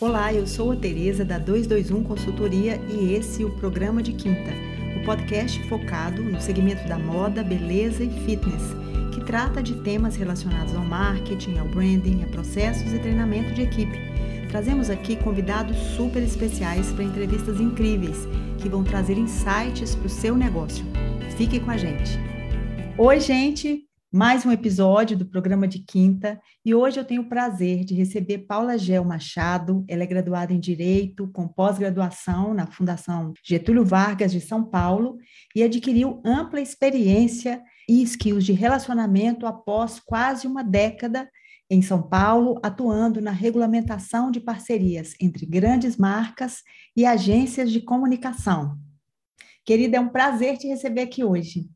Olá, eu sou a Tereza da 221 Consultoria e esse é o programa de quinta, o podcast focado no segmento da moda, beleza e fitness, que trata de temas relacionados ao marketing, ao branding, a processos e treinamento de equipe. Trazemos aqui convidados super especiais para entrevistas incríveis que vão trazer insights para o seu negócio. Fique com a gente. Oi, gente! Mais um episódio do programa de quinta e hoje eu tenho o prazer de receber Paula Gel Machado. Ela é graduada em Direito, com pós-graduação na Fundação Getúlio Vargas de São Paulo e adquiriu ampla experiência e skills de relacionamento após quase uma década em São Paulo, atuando na regulamentação de parcerias entre grandes marcas e agências de comunicação. Querida, é um prazer te receber aqui hoje.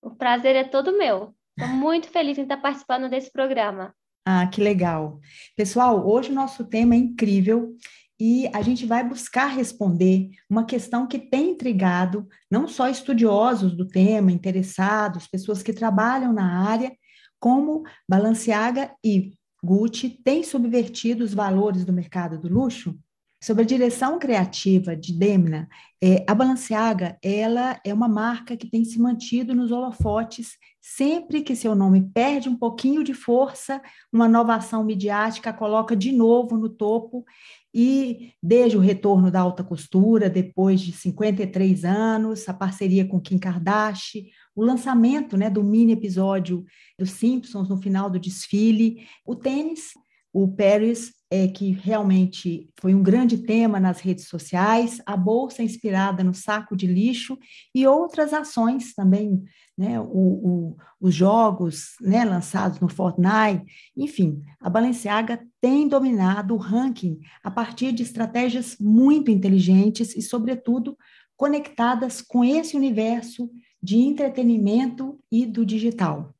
O prazer é todo meu. Estou muito feliz em estar participando desse programa. Ah, que legal. Pessoal, hoje o nosso tema é incrível e a gente vai buscar responder uma questão que tem intrigado não só estudiosos do tema, interessados, pessoas que trabalham na área, como Balenciaga e Gucci têm subvertido os valores do mercado do luxo? Sobre a direção criativa de Demna, é, a Balenciaga ela é uma marca que tem se mantido nos holofotes sempre que seu nome perde um pouquinho de força, uma nova ação midiática coloca de novo no topo e desde o retorno da alta costura, depois de 53 anos, a parceria com Kim Kardashian, o lançamento né, do mini episódio dos Simpsons no final do desfile, o tênis o Paris, é, que realmente foi um grande tema nas redes sociais, a bolsa inspirada no saco de lixo e outras ações também, né, o, o, os jogos né, lançados no Fortnite, enfim, a Balenciaga tem dominado o ranking a partir de estratégias muito inteligentes e, sobretudo, conectadas com esse universo de entretenimento e do digital.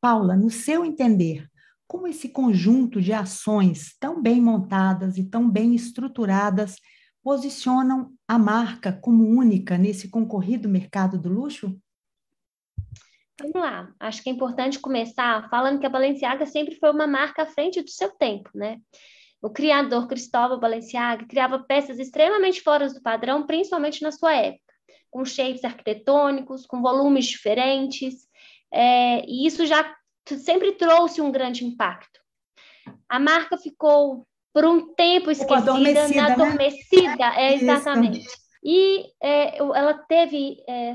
Paula, no seu entender, como esse conjunto de ações tão bem montadas e tão bem estruturadas posicionam a marca como única nesse concorrido mercado do luxo? Vamos lá. Acho que é importante começar falando que a Balenciaga sempre foi uma marca à frente do seu tempo, né? O criador Cristóvão Balenciaga criava peças extremamente fora do padrão, principalmente na sua época, com shapes arquitetônicos, com volumes diferentes, é, e isso já sempre trouxe um grande impacto. A marca ficou por um tempo esquecida, adormecida, né? adormecida é, exatamente. E é, ela teve, é,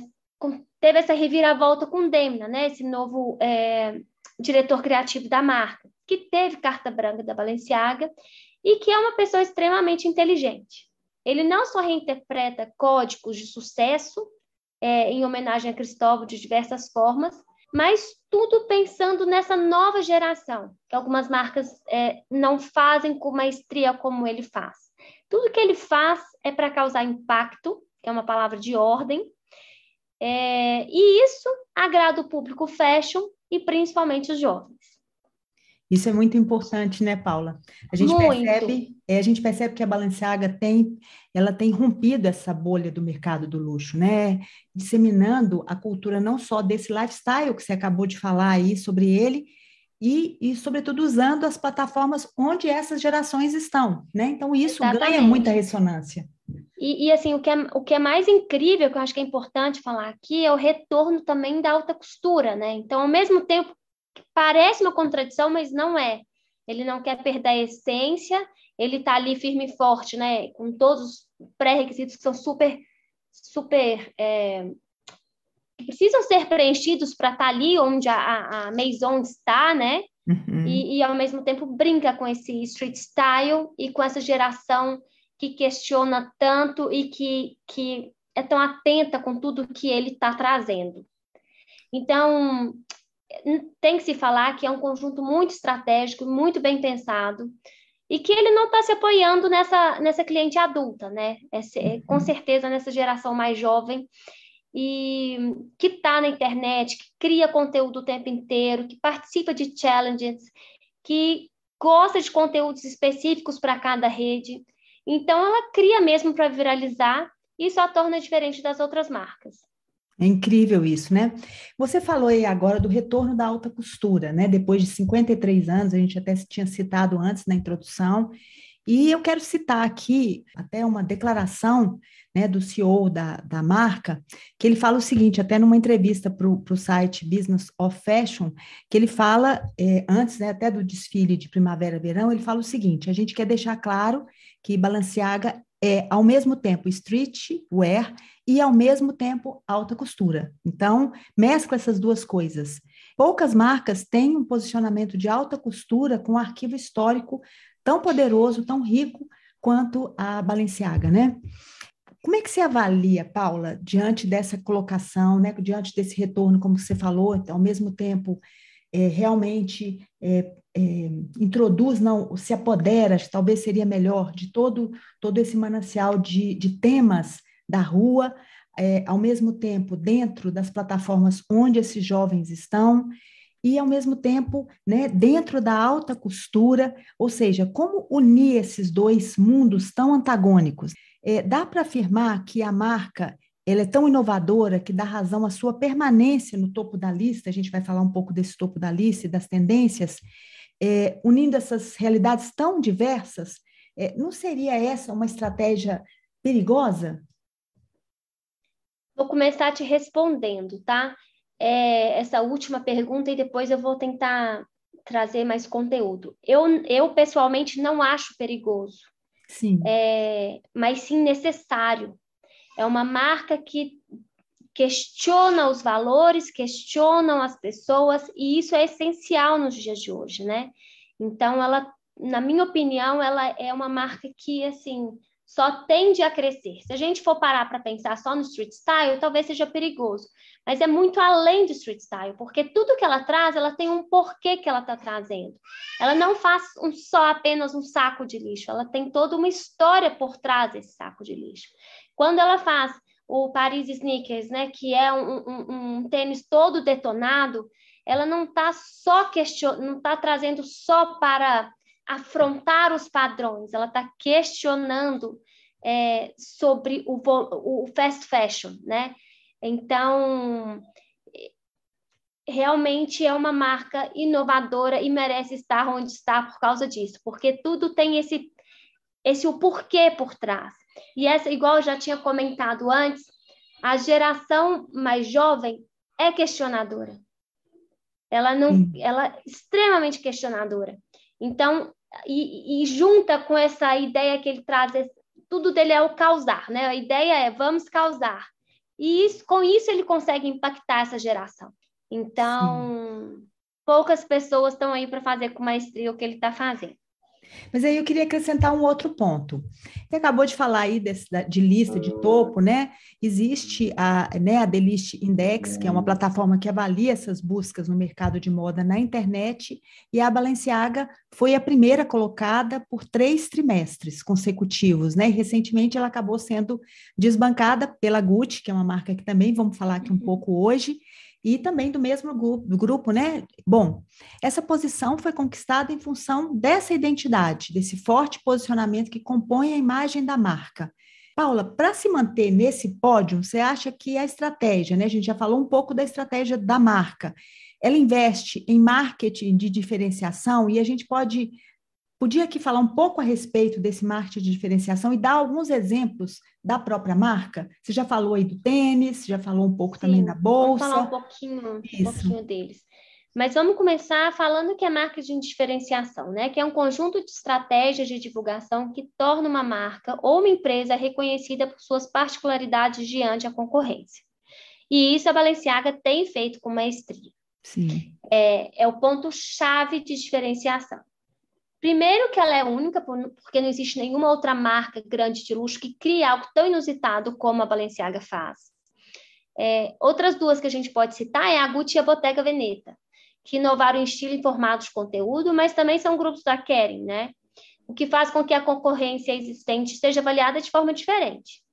teve essa reviravolta com Demna, né? esse novo é, diretor criativo da marca, que teve carta branca da Balenciaga e que é uma pessoa extremamente inteligente. Ele não só reinterpreta códigos de sucesso é, em homenagem a Cristóvão de diversas formas, mas tudo pensando nessa nova geração, que algumas marcas é, não fazem com maestria como ele faz. Tudo que ele faz é para causar impacto, que é uma palavra de ordem, é, e isso agrada o público fashion e principalmente os jovens. Isso é muito importante, né, Paula? A gente muito. percebe, é, a gente percebe que a Balenciaga tem, ela tem rompido essa bolha do mercado do luxo, né? Disseminando a cultura não só desse lifestyle que você acabou de falar aí sobre ele, e, e sobretudo usando as plataformas onde essas gerações estão, né? Então isso Exatamente. ganha muita ressonância. E, e, assim, o que, é, o que é mais incrível, que eu acho que é importante falar aqui, é o retorno também da alta costura, né? Então, ao mesmo tempo parece uma contradição, mas não é. Ele não quer perder a essência, ele está ali firme e forte, né? Com todos os pré-requisitos que são super, super. É, que precisam ser preenchidos para estar tá ali onde a, a Maison está, né? Uhum. E, e, ao mesmo tempo brinca com esse street style e com essa geração que questiona tanto e que, que é tão atenta com tudo que ele está trazendo. Então, tem que se falar que é um conjunto muito estratégico, muito bem pensado, e que ele não está se apoiando nessa, nessa cliente adulta, né? Uhum. com certeza nessa geração mais jovem, e que está na internet, que cria conteúdo o tempo inteiro, que participa de challenges, que gosta de conteúdos específicos para cada rede. Então, ela cria mesmo para viralizar e isso a torna diferente das outras marcas. É incrível isso, né? Você falou aí agora do retorno da alta costura, né? Depois de 53 anos, a gente até tinha citado antes na introdução, E eu quero citar aqui até uma declaração né, do CEO da, da marca, que ele fala o seguinte, até numa entrevista para o site Business of Fashion, que ele fala, é, antes né, até do desfile de primavera-verão, ele fala o seguinte: a gente quer deixar claro que Balenciaga é, ao mesmo tempo, streetwear e, ao mesmo tempo, alta costura. Então, mescla essas duas coisas. Poucas marcas têm um posicionamento de alta costura com um arquivo histórico tão poderoso, tão rico quanto a Balenciaga, né? Como é que você avalia, Paula, diante dessa colocação, né, diante desse retorno, como você falou, ao mesmo tempo é, realmente é, é, introduz, não, se apodera, talvez seria melhor, de todo, todo esse manancial de, de temas da rua, é, ao mesmo tempo dentro das plataformas onde esses jovens estão, e ao mesmo tempo né, dentro da alta costura, ou seja, como unir esses dois mundos tão antagônicos. É, dá para afirmar que a marca ela é tão inovadora que dá razão à sua permanência no topo da lista. A gente vai falar um pouco desse topo da lista e das tendências, é, unindo essas realidades tão diversas. É, não seria essa uma estratégia perigosa? Vou começar te respondendo, tá? É, essa última pergunta e depois eu vou tentar trazer mais conteúdo. Eu, eu pessoalmente não acho perigoso. Sim. É, mas sim necessário. É uma marca que questiona os valores, questionam as pessoas, e isso é essencial nos dias de hoje, né? Então, ela, na minha opinião, ela é uma marca que, assim, só tende a crescer. Se a gente for parar para pensar só no street style, talvez seja perigoso, mas é muito além do street style, porque tudo que ela traz, ela tem um porquê que ela está trazendo. Ela não faz um, só apenas um saco de lixo, ela tem toda uma história por trás desse saco de lixo. Quando ela faz o Paris Sneakers, né, que é um, um, um tênis todo detonado, ela não está só question... não está trazendo só para afrontar os padrões, ela está questionando é, sobre o, o fast fashion, né? Então, realmente é uma marca inovadora e merece estar onde está por causa disso, porque tudo tem esse esse o porquê por trás. E essa, igual eu já tinha comentado antes, a geração mais jovem é questionadora. Ela não, hum. ela é extremamente questionadora. Então, e, e, junta com essa ideia que ele traz, tudo dele é o causar, né? A ideia é vamos causar. E isso, com isso ele consegue impactar essa geração. Então, Sim. poucas pessoas estão aí para fazer com maestria o que ele está fazendo. Mas aí eu queria acrescentar um outro ponto. Você acabou de falar aí desse, de lista de topo, né? Existe a, né, a The List Index, que é uma plataforma que avalia essas buscas no mercado de moda na internet, e a Balenciaga foi a primeira colocada por três trimestres consecutivos, né? E recentemente ela acabou sendo desbancada pela Gucci, que é uma marca que também vamos falar aqui um pouco hoje, e também do mesmo grupo, grupo, né? Bom, essa posição foi conquistada em função dessa identidade, desse forte posicionamento que compõe a imagem da marca. Paula, para se manter nesse pódio, você acha que a estratégia, né? A gente já falou um pouco da estratégia da marca. Ela investe em marketing de diferenciação e a gente pode Podia aqui falar um pouco a respeito desse marketing de diferenciação e dar alguns exemplos da própria marca? Você já falou aí do tênis, já falou um pouco Sim, também da bolsa. Vamos falar um pouquinho, um pouquinho deles. Mas vamos começar falando que é marketing de diferenciação, né? Que é um conjunto de estratégias de divulgação que torna uma marca ou uma empresa reconhecida por suas particularidades diante da concorrência. E isso a Balenciaga tem feito com maestria. Sim. É, é o ponto-chave de diferenciação. Primeiro que ela é única, porque não existe nenhuma outra marca grande de luxo que crie algo tão inusitado como a Balenciaga faz. É, outras duas que a gente pode citar é a Gucci e a Bottega Veneta, que inovaram em estilo e formato de conteúdo, mas também são grupos da Kering, né? O que faz com que a concorrência existente seja avaliada de forma diferente.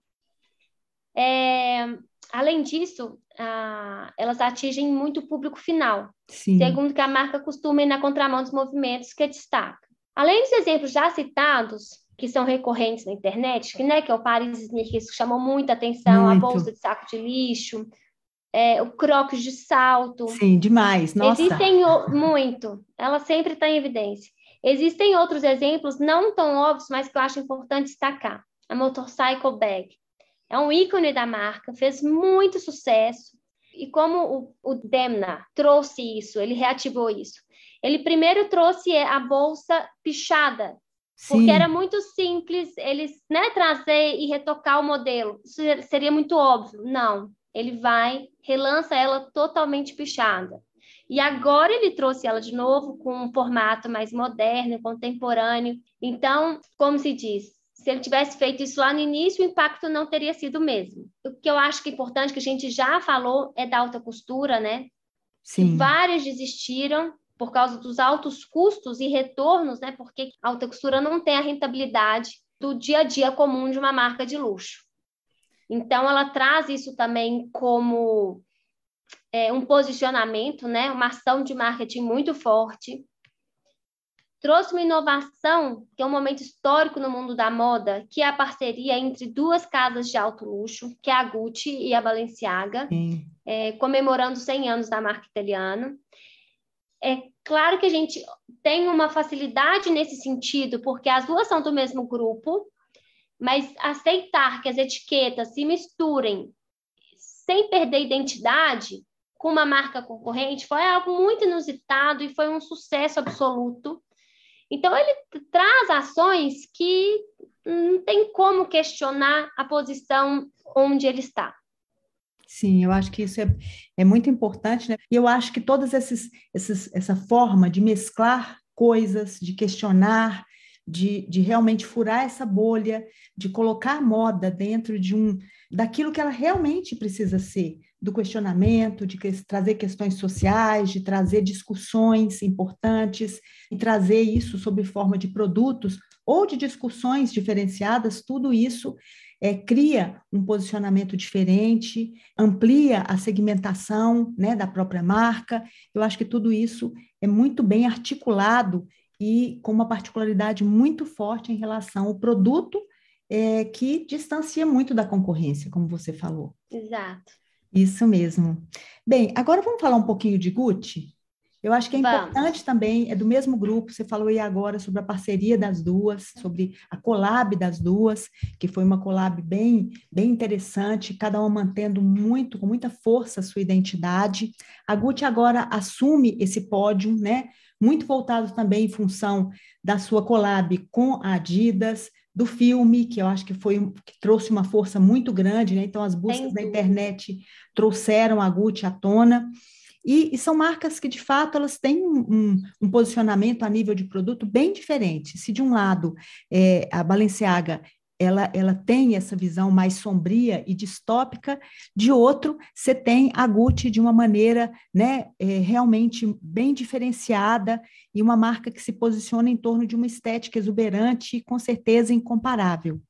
É, além disso, elas atingem muito o público final, Sim. segundo que a marca costuma ir na contramão dos movimentos que destaca. Além dos exemplos já citados, que são recorrentes na internet, que, né, que é o Paris Sneakers, que chamou muita atenção, muito. a bolsa de saco de lixo, é, o crocs de salto. Sim, demais, nossa. Existem muito, ela sempre está em evidência. Existem outros exemplos, não tão óbvios, mas que eu acho importante destacar. A Motorcycle Bag. É um ícone da marca, fez muito sucesso. E como o, o Demna trouxe isso, ele reativou isso. Ele primeiro trouxe a bolsa pichada, Sim. porque era muito simples eles né, trazer e retocar o modelo. Isso seria muito óbvio. Não, ele vai, relança ela totalmente pichada. E agora ele trouxe ela de novo com um formato mais moderno, contemporâneo. Então, como se diz, se ele tivesse feito isso lá no início, o impacto não teria sido o mesmo. O que eu acho que é importante, que a gente já falou, é da alta costura, né? Sim. Várias desistiram por causa dos altos custos e retornos, né? Porque a alta costura não tem a rentabilidade do dia a dia comum de uma marca de luxo. Então, ela traz isso também como é, um posicionamento, né, uma ação de marketing muito forte. Trouxe uma inovação, que é um momento histórico no mundo da moda, que é a parceria entre duas casas de alto luxo, que é a Gucci e a Balenciaga, é, comemorando 100 anos da marca italiana. É claro que a gente tem uma facilidade nesse sentido, porque as duas são do mesmo grupo, mas aceitar que as etiquetas se misturem sem perder identidade com uma marca concorrente foi algo muito inusitado e foi um sucesso absoluto. Então, ele traz ações que não tem como questionar a posição onde ele está. Sim, eu acho que isso é, é muito importante, né? E eu acho que todas esses, esses, essa forma de mesclar coisas, de questionar, de, de realmente furar essa bolha, de colocar a moda dentro de um daquilo que ela realmente precisa ser, do questionamento, de que, trazer questões sociais, de trazer discussões importantes e trazer isso sob forma de produtos ou de discussões diferenciadas, tudo isso é, cria um posicionamento diferente, amplia a segmentação né, da própria marca. Eu acho que tudo isso é muito bem articulado e com uma particularidade muito forte em relação ao produto é, que distancia muito da concorrência, como você falou. Exato. Isso mesmo. Bem, agora vamos falar um pouquinho de Gucci. Eu acho que é importante Vamos. também, é do mesmo grupo, você falou aí agora sobre a parceria das duas, sobre a collab das duas, que foi uma collab bem, bem interessante, cada uma mantendo muito, com muita força a sua identidade. A Gucci agora assume esse pódio, né? Muito voltado também em função da sua collab com a Adidas, do filme, que eu acho que foi que trouxe uma força muito grande, né? Então as buscas da internet trouxeram a Gucci à tona. E, e, são marcas que, de fato, elas têm um, um, posicionamento a nível de produto bem diferente. Se, de um lado, é, a Balenciaga ela, ela tem essa visão mais sombria e distópica, de outro, você tem a Gucci de uma maneira né, é, realmente bem diferenciada e uma marca que se posiciona em torno de uma estética exuberante e com certeza incomparável.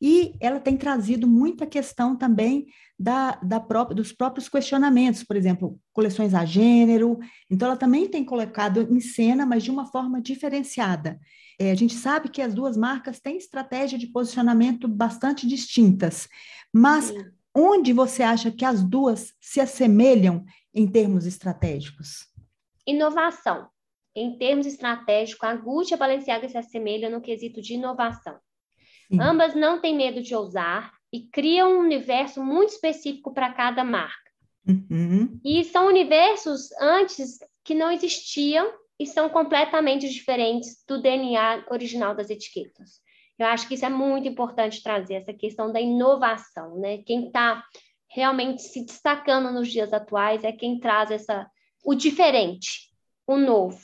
E ela tem trazido muita questão também da, da própria, dos próprios questionamentos, por exemplo, coleções a gênero. Então, ela também tem colocado em cena, mas de uma forma diferenciada. É, a gente sabe que as duas marcas têm estratégia de posicionamento bastante distintas, mas Sim. onde você acha que as duas se assemelham em termos estratégicos? Inovação. Em termos estratégicos, a Gucci e a Balenciaga se assemelham no quesito de inovação. Sim. Ambas não têm medo de ousar e criam um universo muito específico para cada marca. Uhum. E são universos antes que não existiam e são completamente diferentes do DNA original das etiquetas. Eu acho que isso é muito importante trazer, essa questão da inovação, né? Quem está realmente se destacando nos dias atuais é quem traz essa, o diferente, o novo.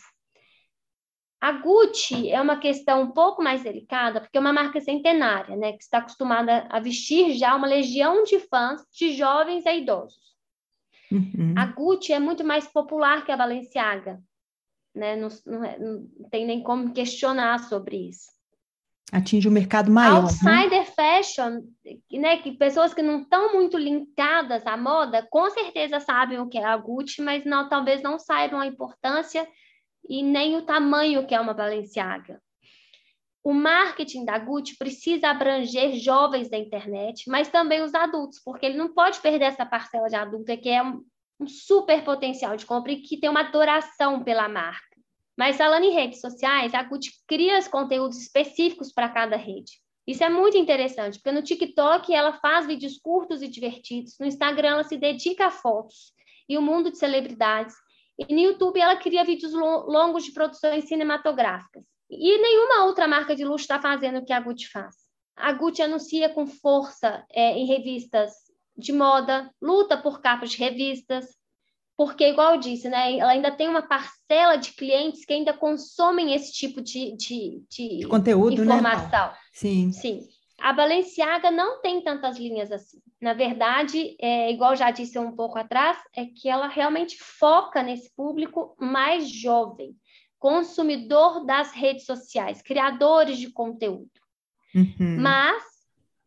A Gucci é uma questão um pouco mais delicada, porque é uma marca centenária, né? Que está acostumada a vestir já uma legião de fãs, de jovens a idosos. Uhum. A Gucci é muito mais popular que a Balenciaga né? Não, não, é, não tem nem como questionar sobre isso. Atinge o um mercado maior. Né? Outsider né? fashion, né? Que pessoas que não estão muito linkadas à moda, com certeza sabem o que é a Gucci, mas não, talvez não saibam a importância e nem o tamanho que é uma Balenciaga. O marketing da Gucci precisa abranger jovens da internet, mas também os adultos, porque ele não pode perder essa parcela de adulta que é um, um super potencial de compra e que tem uma adoração pela marca. Mas falando em redes sociais, a Gucci cria os conteúdos específicos para cada rede. Isso é muito interessante, porque no TikTok ela faz vídeos curtos e divertidos, no Instagram ela se dedica a fotos e o mundo de celebridades, e no YouTube ela cria vídeos longos de produções cinematográficas. E nenhuma outra marca de luxo está fazendo o que a Gucci faz. A Gucci anuncia com força é, em revistas de moda, luta por capas de revistas, porque, igual eu disse, né, ela ainda tem uma parcela de clientes que ainda consomem esse tipo de, de, de, de conteúdo, né, informação. Né? Sim. Sim. A Balenciaga não tem tantas linhas assim. Na verdade, é, igual já disse um pouco atrás, é que ela realmente foca nesse público mais jovem, consumidor das redes sociais, criadores de conteúdo. Uhum. Mas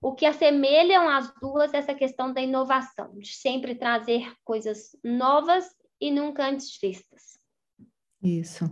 o que assemelham as duas é essa questão da inovação, de sempre trazer coisas novas e nunca antes vistas. Isso.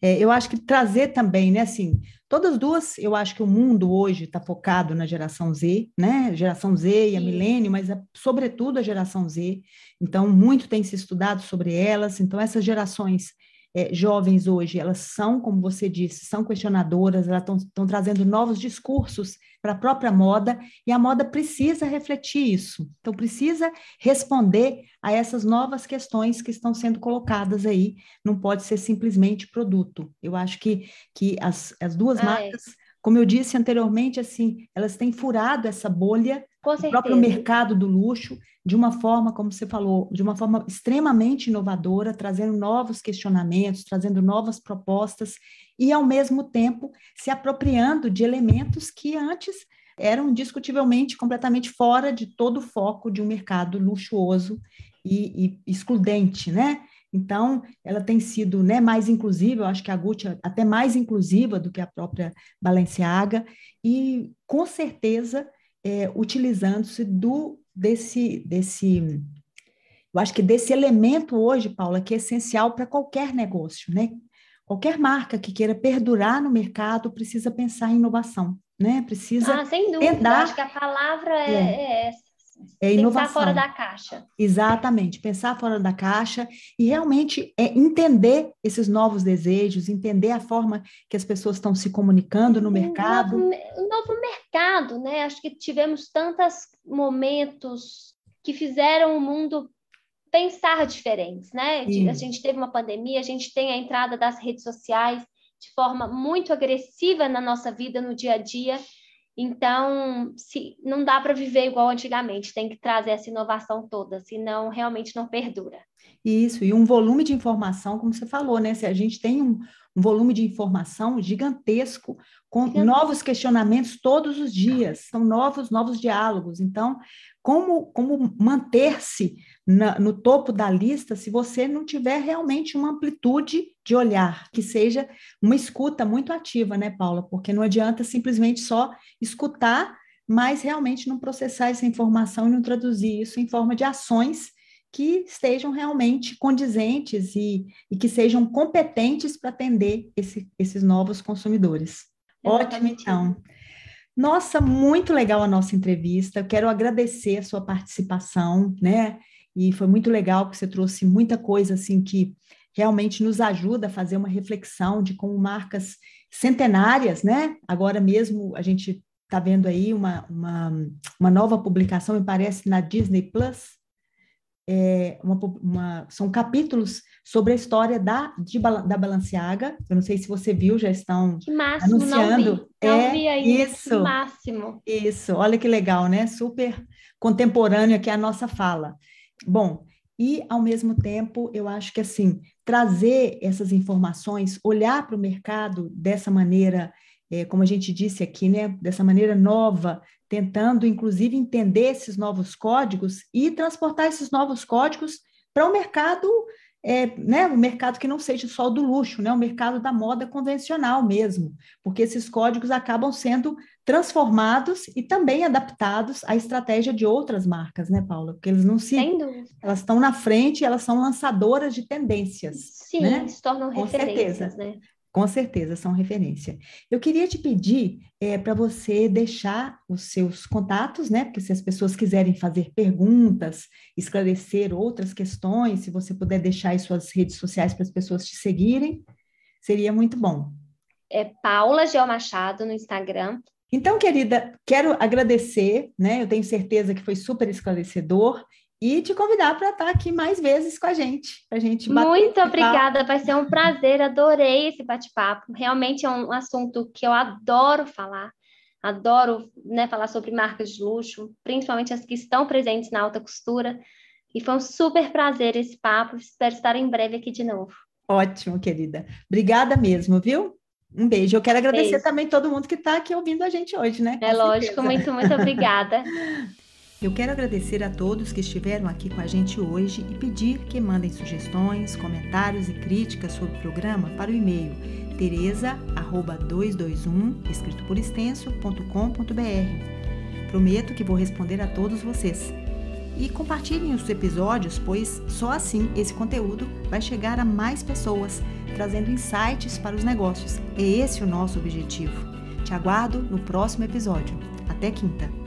É, eu acho que trazer também, né, assim, todas duas, eu acho que o mundo hoje está focado na geração Z, né, geração Z e a milênio, mas é, sobretudo a geração Z, então muito tem se estudado sobre elas, então essas gerações é, jovens hoje, elas são, como você disse, são questionadoras, elas estão trazendo novos discursos para a própria moda, e a moda precisa refletir isso. Então, precisa responder a essas novas questões que estão sendo colocadas aí, não pode ser simplesmente produto. Eu acho que, que as, as duas ah, é. marcas, é. Como eu disse anteriormente, assim, elas têm furado essa bolha do próprio mercado do luxo, de uma forma, como você falou, de uma forma extremamente inovadora, trazendo novos questionamentos, trazendo novas propostas e, ao mesmo tempo, se apropriando de elementos que antes eram discutivelmente completamente fora de todo o foco de um mercado luxuoso e, e excludente, né? Então, ela tem sido né, mais inclusiva, eu acho que a Gucci é até mais inclusiva do que a própria Balenciaga, e com certeza é, utilizando-se do desse desse eu acho que desse elemento hoje, Paula, que é essencial para qualquer negócio, né? Qualquer marca que queira perdurar no mercado precisa pensar em inovação, né? Precisa ah, sem dúvida. Tentar... Acho que a palavra é, é, é essa. É inovação. Pensar fora da caixa. Exatamente, pensar fora da caixa e realmente é entender esses novos desejos, entender a forma que as pessoas estão se comunicando no mercado. Um novo, um novo mercado, né? Acho que tivemos tantos momentos que fizeram o mundo pensar diferentes, né? Sim. A gente teve uma pandemia, a gente tem a entrada das redes sociais de forma muito agressiva na nossa vida, no dia a dia, então, se, não dá para viver igual antigamente, tem que trazer essa inovação toda, senão realmente não perdura. Isso, e um volume de informação, como você falou, né? Se a gente tem um, um volume de informação gigantesco, com gigantesco. novos questionamentos todos os dias, são novos, novos diálogos. Então, como, como manter-se no topo da lista se você não tiver realmente uma amplitude de olhar, que seja uma escuta muito ativa, né, Paula? Porque não adianta simplesmente só escutar, mas realmente não processar essa informação e não traduzir isso em forma de ações que estejam realmente condizentes e, e que sejam competentes para atender esse, esses novos consumidores. Ótimo, então. Nossa, muito legal a nossa entrevista. Eu quero agradecer a sua participação, né? E foi muito legal que você trouxe muita coisa assim que realmente nos ajuda a fazer uma reflexão de como marcas centenárias, né? Agora mesmo a gente está vendo aí uma, uma, uma nova publicação, me parece, na Disney Plus, é, uma, uma, são capítulos sobre a história da, de, da Balenciaga. Eu não sei se você viu, já estão que máximo, anunciando. Não vi, não é, vi ainda, isso, máximo. Isso, olha que legal, né? Super contemporâneo aqui a nossa fala. Bom, e ao mesmo tempo, eu acho que assim, trazer essas informações, olhar para o mercado dessa maneira, é, como a gente disse aqui, né? Dessa maneira nova, tentando, inclusive, entender esses novos códigos e transportar esses novos códigos para o um mercado, é, né, um mercado que não seja só do luxo, né, o um mercado da moda convencional mesmo, porque esses códigos acabam sendo transformados e também adaptados à estratégia de outras marcas, né, Paula? Porque eles não se, elas estão na frente, elas são lançadoras de tendências. Sim, né? se tornam Com referências, certeza. né? Com certeza, são referência. Eu queria te pedir é, para você deixar os seus contatos, né? Porque se as pessoas quiserem fazer perguntas, esclarecer outras questões, se você puder deixar as suas redes sociais para as pessoas te seguirem, Seria muito bom. É Paula Geo Machado no Instagram. Então, querida, quero agradecer, né? Eu tenho certeza que foi super esclarecedor e te convidar para estar aqui mais vezes com a gente, a gente Muito obrigada, vai ser um prazer, adorei esse bate-papo. Realmente é um assunto que eu adoro falar. Adoro né, falar sobre marcas de luxo, principalmente as que estão presentes na alta costura. E foi um super prazer esse papo. Espero estar em breve aqui de novo. Ótimo, querida. Obrigada mesmo, viu? Um beijo. Eu quero agradecer beijo. também todo mundo que está aqui ouvindo a gente hoje, né? Com é lógico, muito, muito obrigada. Eu quero agradecer a todos que estiveram aqui com a gente hoje e pedir que mandem sugestões, comentários e críticas sobre o programa para o e-mail tereza@221 escrito por extenso.com.br. Prometo que vou responder a todos vocês. E compartilhem os episódios, pois só assim esse conteúdo vai chegar a mais pessoas, trazendo insights para os negócios. É esse o nosso objetivo. Te aguardo no próximo episódio. Até quinta!